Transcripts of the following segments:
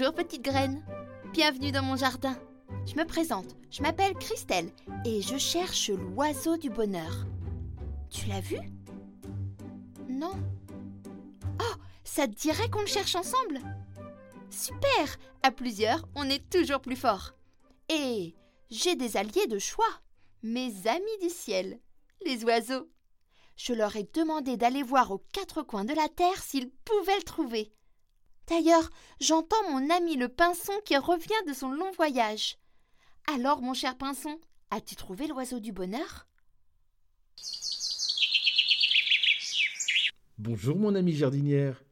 Bonjour petite graine. Bienvenue dans mon jardin. Je me présente, je m'appelle Christelle et je cherche l'oiseau du bonheur. Tu l'as vu? Non. Oh, ça dirait qu'on le cherche ensemble? Super À plusieurs, on est toujours plus fort. Et j'ai des alliés de choix, mes amis du ciel, les oiseaux. Je leur ai demandé d'aller voir aux quatre coins de la terre s'ils pouvaient le trouver. D'ailleurs, j'entends mon ami le pinson qui revient de son long voyage. Alors, mon cher pinson, as-tu trouvé l'oiseau du bonheur? Bonjour, mon ami jardinière.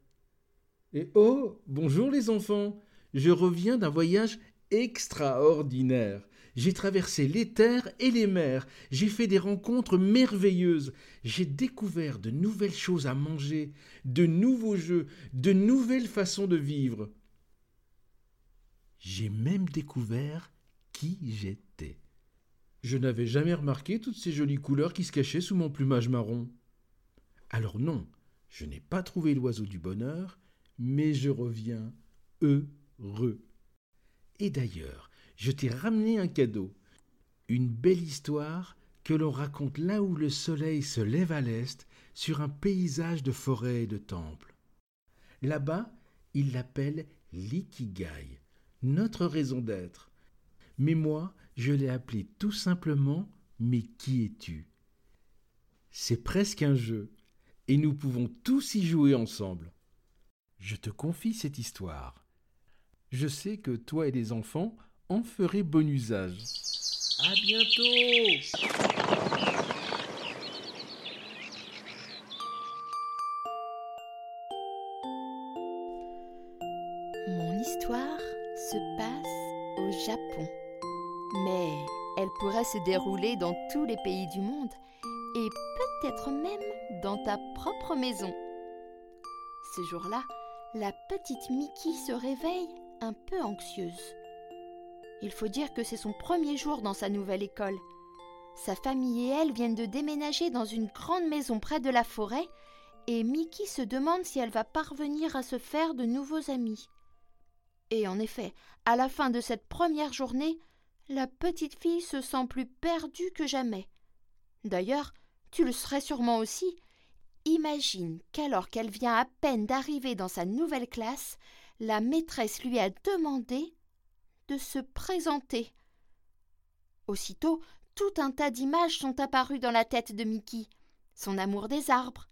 Et oh, bonjour les enfants. Je reviens d'un voyage extraordinaire. J'ai traversé les terres et les mers, j'ai fait des rencontres merveilleuses, j'ai découvert de nouvelles choses à manger, de nouveaux jeux, de nouvelles façons de vivre. J'ai même découvert qui j'étais. Je n'avais jamais remarqué toutes ces jolies couleurs qui se cachaient sous mon plumage marron. Alors non, je n'ai pas trouvé l'oiseau du bonheur, mais je reviens heureux. Et d'ailleurs, je t'ai ramené un cadeau, une belle histoire que l'on raconte là où le soleil se lève à l'est sur un paysage de forêts et de temples. Là-bas, il l'appelle l'ikigai, notre raison d'être. Mais moi, je l'ai appelé tout simplement Mais qui es-tu? C'est presque un jeu, et nous pouvons tous y jouer ensemble. Je te confie cette histoire. Je sais que toi et les enfants en ferez bon usage. À bientôt Mon histoire se passe au Japon. Mais elle pourrait se dérouler dans tous les pays du monde et peut-être même dans ta propre maison. Ce jour-là, la petite Mickey se réveille un peu anxieuse. Il faut dire que c'est son premier jour dans sa nouvelle école. Sa famille et elle viennent de déménager dans une grande maison près de la forêt, et Mickey se demande si elle va parvenir à se faire de nouveaux amis. Et en effet, à la fin de cette première journée, la petite fille se sent plus perdue que jamais. D'ailleurs, tu le serais sûrement aussi. Imagine qu'alors qu'elle vient à peine d'arriver dans sa nouvelle classe, la maîtresse lui a demandé se présenter. Aussitôt, tout un tas d'images sont apparues dans la tête de Mickey. Son amour des arbres.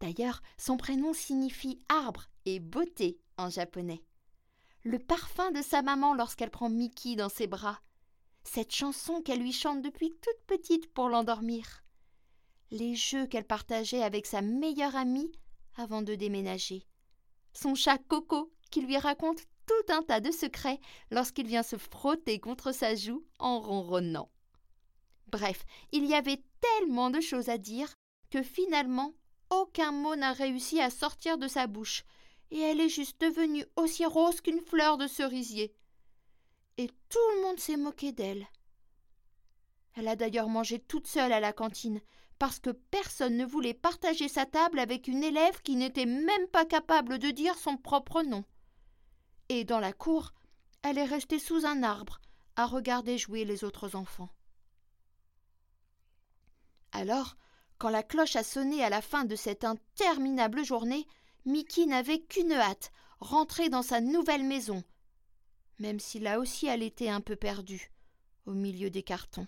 D'ailleurs, son prénom signifie arbre et beauté en japonais. Le parfum de sa maman lorsqu'elle prend Mickey dans ses bras. Cette chanson qu'elle lui chante depuis toute petite pour l'endormir. Les jeux qu'elle partageait avec sa meilleure amie avant de déménager. Son chat Coco qui lui raconte tout un tas de secrets lorsqu'il vient se frotter contre sa joue en ronronnant. Bref, il y avait tellement de choses à dire que finalement aucun mot n'a réussi à sortir de sa bouche, et elle est juste devenue aussi rose qu'une fleur de cerisier. Et tout le monde s'est moqué d'elle. Elle a d'ailleurs mangé toute seule à la cantine, parce que personne ne voulait partager sa table avec une élève qui n'était même pas capable de dire son propre nom et dans la cour, elle est restée sous un arbre à regarder jouer les autres enfants. Alors, quand la cloche a sonné à la fin de cette interminable journée, Mickey n'avait qu'une hâte, rentrer dans sa nouvelle maison, même si là aussi elle était un peu perdue, au milieu des cartons.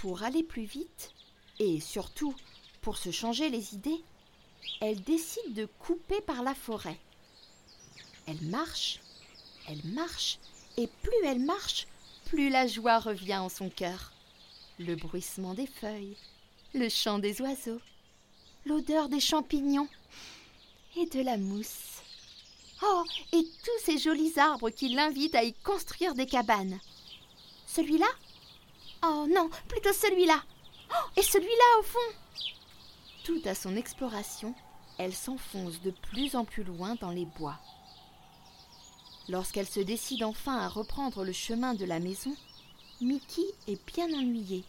Pour aller plus vite, et surtout pour se changer les idées, elle décide de couper par la forêt. Elle marche, elle marche, et plus elle marche, plus la joie revient en son cœur. Le bruissement des feuilles, le chant des oiseaux, l'odeur des champignons et de la mousse. Oh, et tous ces jolis arbres qui l'invitent à y construire des cabanes. Celui-là, Oh non, plutôt celui-là. Oh, et celui-là au fond. Tout à son exploration, elle s'enfonce de plus en plus loin dans les bois. Lorsqu'elle se décide enfin à reprendre le chemin de la maison, Mickey est bien ennuyé.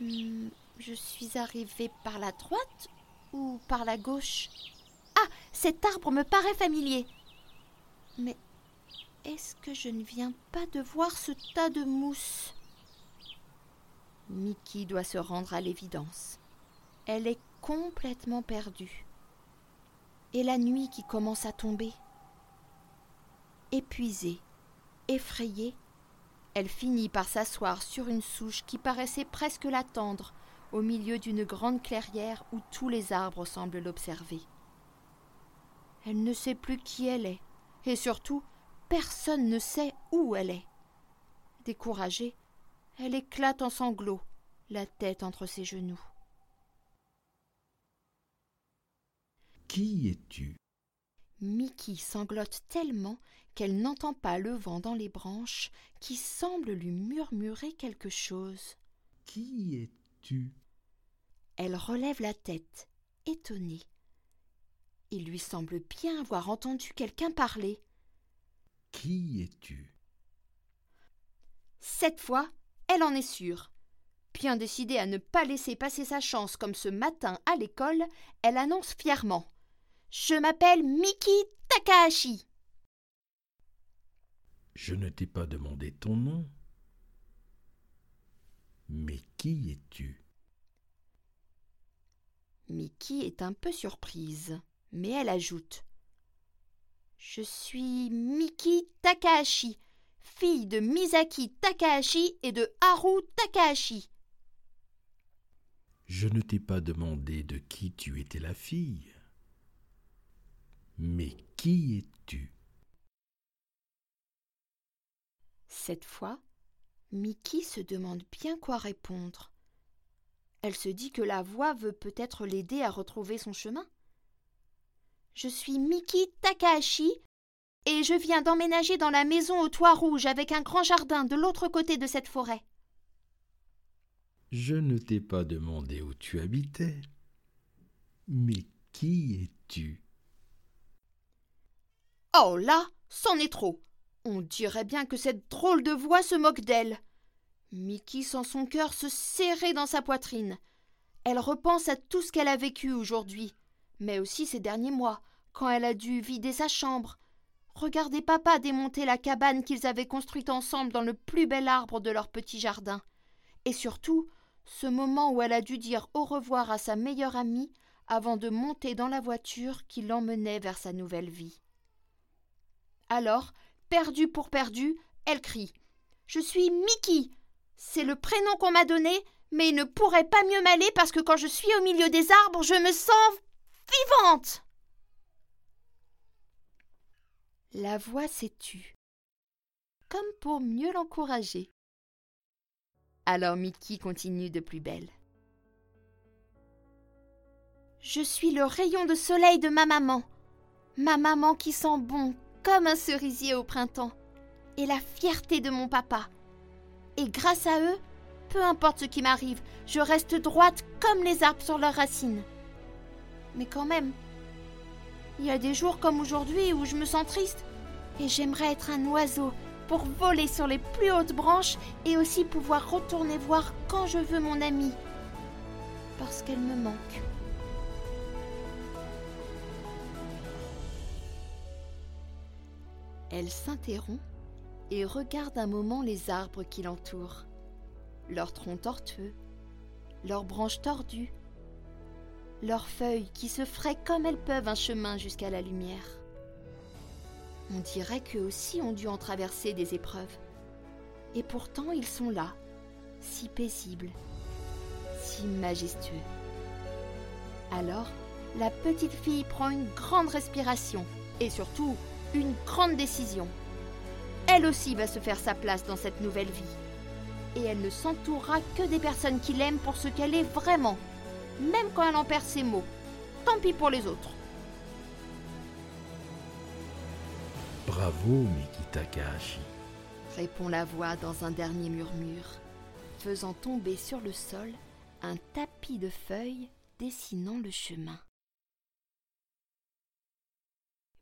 Hmm, je suis arrivée par la droite ou par la gauche? Ah, cet arbre me paraît familier. Mais est-ce que je ne viens pas de voir ce tas de mousse? Mickey doit se rendre à l'évidence. Elle est complètement perdue. Et la nuit qui commence à tomber. Épuisée, effrayée, elle finit par s'asseoir sur une souche qui paraissait presque l'attendre au milieu d'une grande clairière où tous les arbres semblent l'observer. Elle ne sait plus qui elle est, et surtout, personne ne sait où elle est. Découragée, elle éclate en sanglots, la tête entre ses genoux. Qui es-tu? Mickey sanglote tellement qu'elle n'entend pas le vent dans les branches qui semble lui murmurer quelque chose. Qui es-tu? Elle relève la tête, étonnée. Il lui semble bien avoir entendu quelqu'un parler. Qui es-tu? Cette fois, elle en est sûre. Bien décidée à ne pas laisser passer sa chance comme ce matin à l'école, elle annonce fièrement. Je m'appelle Miki Takahashi. Je ne t'ai pas demandé ton nom. Mais qui es-tu? Miki est un peu surprise, mais elle ajoute Je suis Miki Takahashi, fille de Misaki Takahashi et de Haru Takahashi. Je ne t'ai pas demandé de qui tu étais la fille. Mais qui es-tu? Cette fois, Mickey se demande bien quoi répondre. Elle se dit que la voix veut peut-être l'aider à retrouver son chemin. Je suis Miki Takahashi et je viens d'emménager dans la maison au toit rouge avec un grand jardin de l'autre côté de cette forêt. Je ne t'ai pas demandé où tu habitais. Mais qui es-tu? Oh là, c'en est trop. On dirait bien que cette drôle de voix se moque d'elle. Mickey sent son cœur se serrer dans sa poitrine. Elle repense à tout ce qu'elle a vécu aujourd'hui, mais aussi ces derniers mois, quand elle a dû vider sa chambre, regarder papa démonter la cabane qu'ils avaient construite ensemble dans le plus bel arbre de leur petit jardin, et surtout ce moment où elle a dû dire au revoir à sa meilleure amie avant de monter dans la voiture qui l'emmenait vers sa nouvelle vie. Alors, perdue pour perdue, elle crie. Je suis Mickey. C'est le prénom qu'on m'a donné, mais il ne pourrait pas mieux m'aller parce que quand je suis au milieu des arbres, je me sens vivante. La voix s'est tue, comme pour mieux l'encourager. Alors Mickey continue de plus belle. Je suis le rayon de soleil de ma maman, ma maman qui sent bon comme un cerisier au printemps, et la fierté de mon papa. Et grâce à eux, peu importe ce qui m'arrive, je reste droite comme les arbres sur leurs racines. Mais quand même, il y a des jours comme aujourd'hui où je me sens triste, et j'aimerais être un oiseau pour voler sur les plus hautes branches et aussi pouvoir retourner voir quand je veux mon amie, parce qu'elle me manque. Elle s'interrompt et regarde un moment les arbres qui l'entourent, leurs troncs tortueux, leurs branches tordues, leurs feuilles qui se fraient comme elles peuvent un chemin jusqu'à la lumière. On dirait qu'eux aussi ont dû en traverser des épreuves. Et pourtant ils sont là, si paisibles, si majestueux. Alors, la petite fille prend une grande respiration et surtout une grande décision. Elle aussi va se faire sa place dans cette nouvelle vie. Et elle ne s'entourera que des personnes qui l'aiment pour ce qu'elle est vraiment, même quand elle en perd ses mots. Tant pis pour les autres. Bravo, Miki Takahashi, répond la voix dans un dernier murmure, faisant tomber sur le sol un tapis de feuilles dessinant le chemin.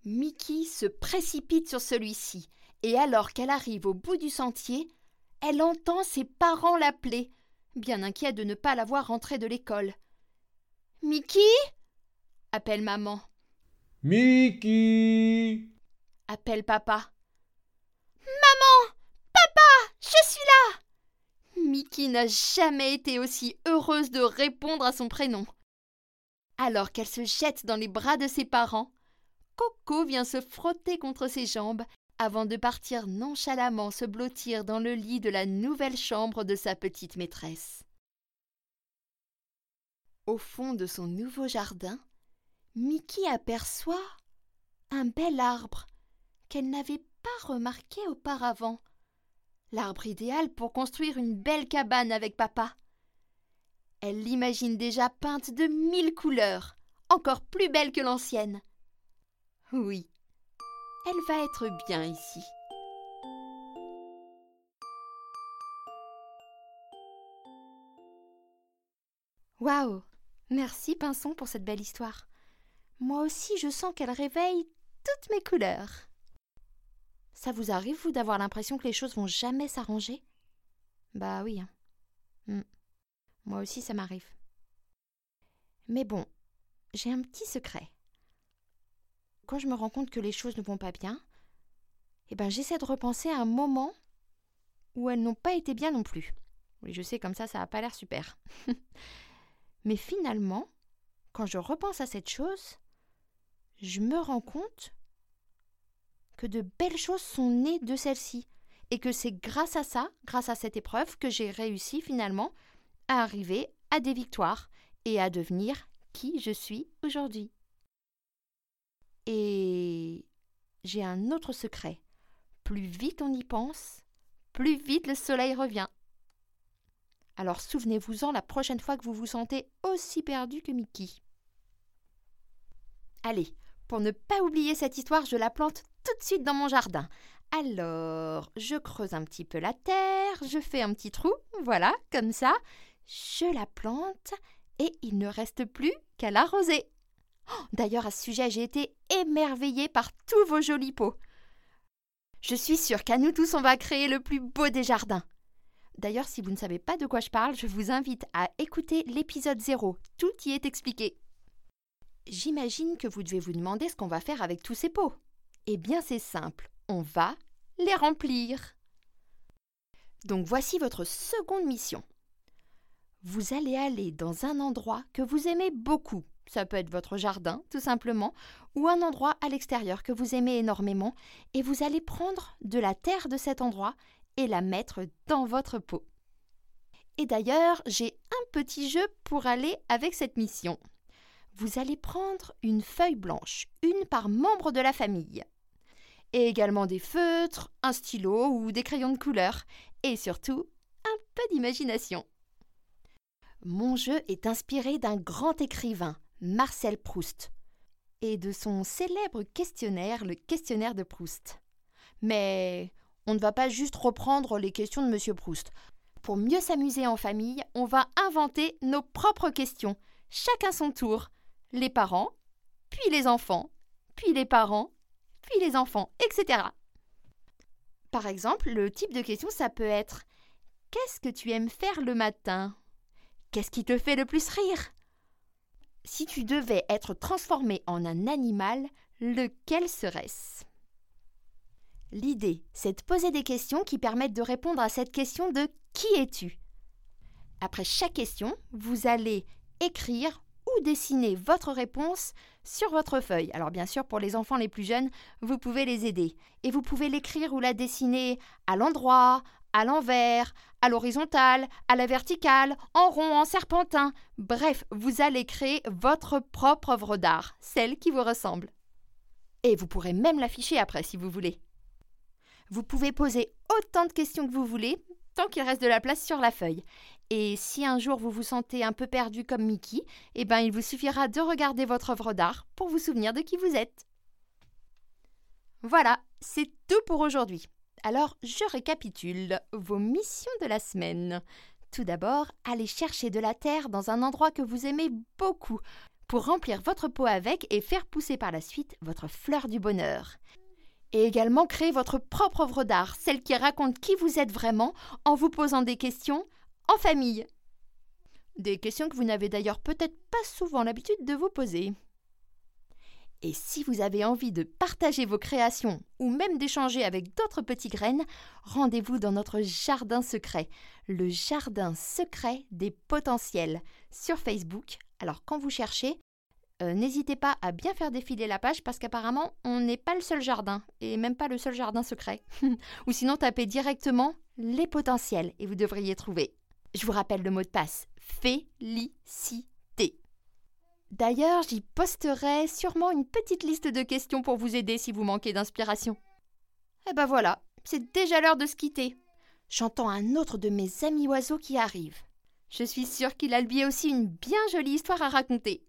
Mickey se précipite sur celui-ci, et alors qu'elle arrive au bout du sentier, elle entend ses parents l'appeler, bien inquiet de ne pas la voir rentrer de l'école. Mickey appelle maman. Mickey appelle papa. Maman Papa Je suis là Mickey n'a jamais été aussi heureuse de répondre à son prénom. Alors qu'elle se jette dans les bras de ses parents, Coco vient se frotter contre ses jambes avant de partir nonchalamment se blottir dans le lit de la nouvelle chambre de sa petite maîtresse. Au fond de son nouveau jardin, Mickey aperçoit un bel arbre qu'elle n'avait pas remarqué auparavant. L'arbre idéal pour construire une belle cabane avec papa. Elle l'imagine déjà peinte de mille couleurs, encore plus belle que l'ancienne. Oui, elle va être bien ici. Waouh Merci Pinson pour cette belle histoire. Moi aussi je sens qu'elle réveille toutes mes couleurs. Ça vous arrive, vous, d'avoir l'impression que les choses vont jamais s'arranger? Bah oui. Hein. Hmm. Moi aussi ça m'arrive. Mais bon, j'ai un petit secret quand je me rends compte que les choses ne vont pas bien, eh ben j'essaie de repenser à un moment où elles n'ont pas été bien non plus. Oui, je sais, comme ça, ça n'a pas l'air super. Mais finalement, quand je repense à cette chose, je me rends compte que de belles choses sont nées de celle-ci, et que c'est grâce à ça, grâce à cette épreuve, que j'ai réussi finalement à arriver à des victoires et à devenir qui je suis aujourd'hui. Et j'ai un autre secret. Plus vite on y pense, plus vite le soleil revient. Alors souvenez-vous-en la prochaine fois que vous vous sentez aussi perdu que Mickey. Allez, pour ne pas oublier cette histoire, je la plante tout de suite dans mon jardin. Alors, je creuse un petit peu la terre, je fais un petit trou, voilà, comme ça. Je la plante et il ne reste plus qu'à l'arroser. D'ailleurs, à ce sujet, j'ai été émerveillée par tous vos jolis pots. Je suis sûre qu'à nous tous, on va créer le plus beau des jardins. D'ailleurs, si vous ne savez pas de quoi je parle, je vous invite à écouter l'épisode 0. Tout y est expliqué. J'imagine que vous devez vous demander ce qu'on va faire avec tous ces pots. Eh bien, c'est simple. On va les remplir. Donc voici votre seconde mission. Vous allez aller dans un endroit que vous aimez beaucoup ça peut être votre jardin, tout simplement, ou un endroit à l'extérieur que vous aimez énormément, et vous allez prendre de la terre de cet endroit et la mettre dans votre pot. Et d'ailleurs, j'ai un petit jeu pour aller avec cette mission. Vous allez prendre une feuille blanche, une par membre de la famille, et également des feutres, un stylo ou des crayons de couleur, et surtout un peu d'imagination. Mon jeu est inspiré d'un grand écrivain, Marcel Proust et de son célèbre questionnaire, le questionnaire de Proust. Mais on ne va pas juste reprendre les questions de Monsieur Proust. Pour mieux s'amuser en famille, on va inventer nos propres questions, chacun son tour. Les parents, puis les enfants, puis les parents, puis les enfants, etc. Par exemple, le type de question, ça peut être Qu'est-ce que tu aimes faire le matin? Qu'est-ce qui te fait le plus rire? Si tu devais être transformé en un animal, lequel serait-ce? L'idée, c'est de poser des questions qui permettent de répondre à cette question de qui es-tu? Après chaque question, vous allez écrire dessiner votre réponse sur votre feuille. Alors bien sûr, pour les enfants les plus jeunes, vous pouvez les aider. Et vous pouvez l'écrire ou la dessiner à l'endroit, à l'envers, à l'horizontale, à la verticale, en rond, en serpentin. Bref, vous allez créer votre propre œuvre d'art, celle qui vous ressemble. Et vous pourrez même l'afficher après si vous voulez. Vous pouvez poser autant de questions que vous voulez, tant qu'il reste de la place sur la feuille. Et si un jour vous vous sentez un peu perdu comme Mickey, eh ben il vous suffira de regarder votre œuvre d'art pour vous souvenir de qui vous êtes. Voilà, c'est tout pour aujourd'hui. Alors, je récapitule vos missions de la semaine. Tout d'abord, allez chercher de la terre dans un endroit que vous aimez beaucoup pour remplir votre pot avec et faire pousser par la suite votre fleur du bonheur. et également créer votre propre œuvre d'art, celle qui raconte qui vous êtes vraiment en vous posant des questions en famille. Des questions que vous n'avez d'ailleurs peut-être pas souvent l'habitude de vous poser. Et si vous avez envie de partager vos créations ou même d'échanger avec d'autres petits graines, rendez-vous dans notre jardin secret, le jardin secret des potentiels, sur Facebook. Alors quand vous cherchez, euh, n'hésitez pas à bien faire défiler la page parce qu'apparemment on n'est pas le seul jardin et même pas le seul jardin secret. ou sinon tapez directement les potentiels et vous devriez trouver. Je vous rappelle le mot de passe félicité. D'ailleurs, j'y posterai sûrement une petite liste de questions pour vous aider si vous manquez d'inspiration. Eh ben voilà, c'est déjà l'heure de se quitter. J'entends un autre de mes amis oiseaux qui arrive. Je suis sûre qu'il a lui aussi une bien jolie histoire à raconter.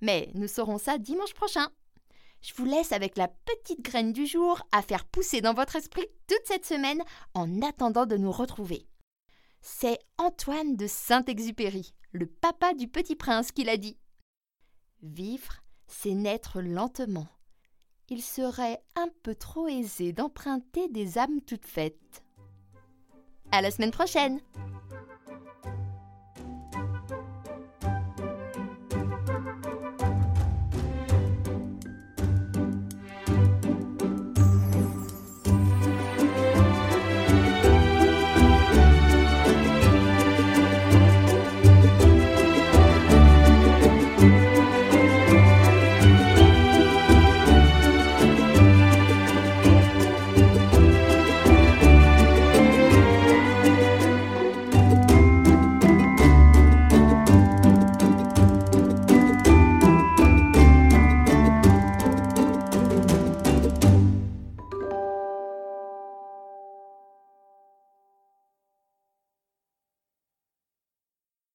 Mais nous saurons ça dimanche prochain. Je vous laisse avec la petite graine du jour à faire pousser dans votre esprit toute cette semaine en attendant de nous retrouver. C'est Antoine de Saint-Exupéry, le papa du petit prince, qui l'a dit. Vivre, c'est naître lentement. Il serait un peu trop aisé d'emprunter des âmes toutes faites. À la semaine prochaine!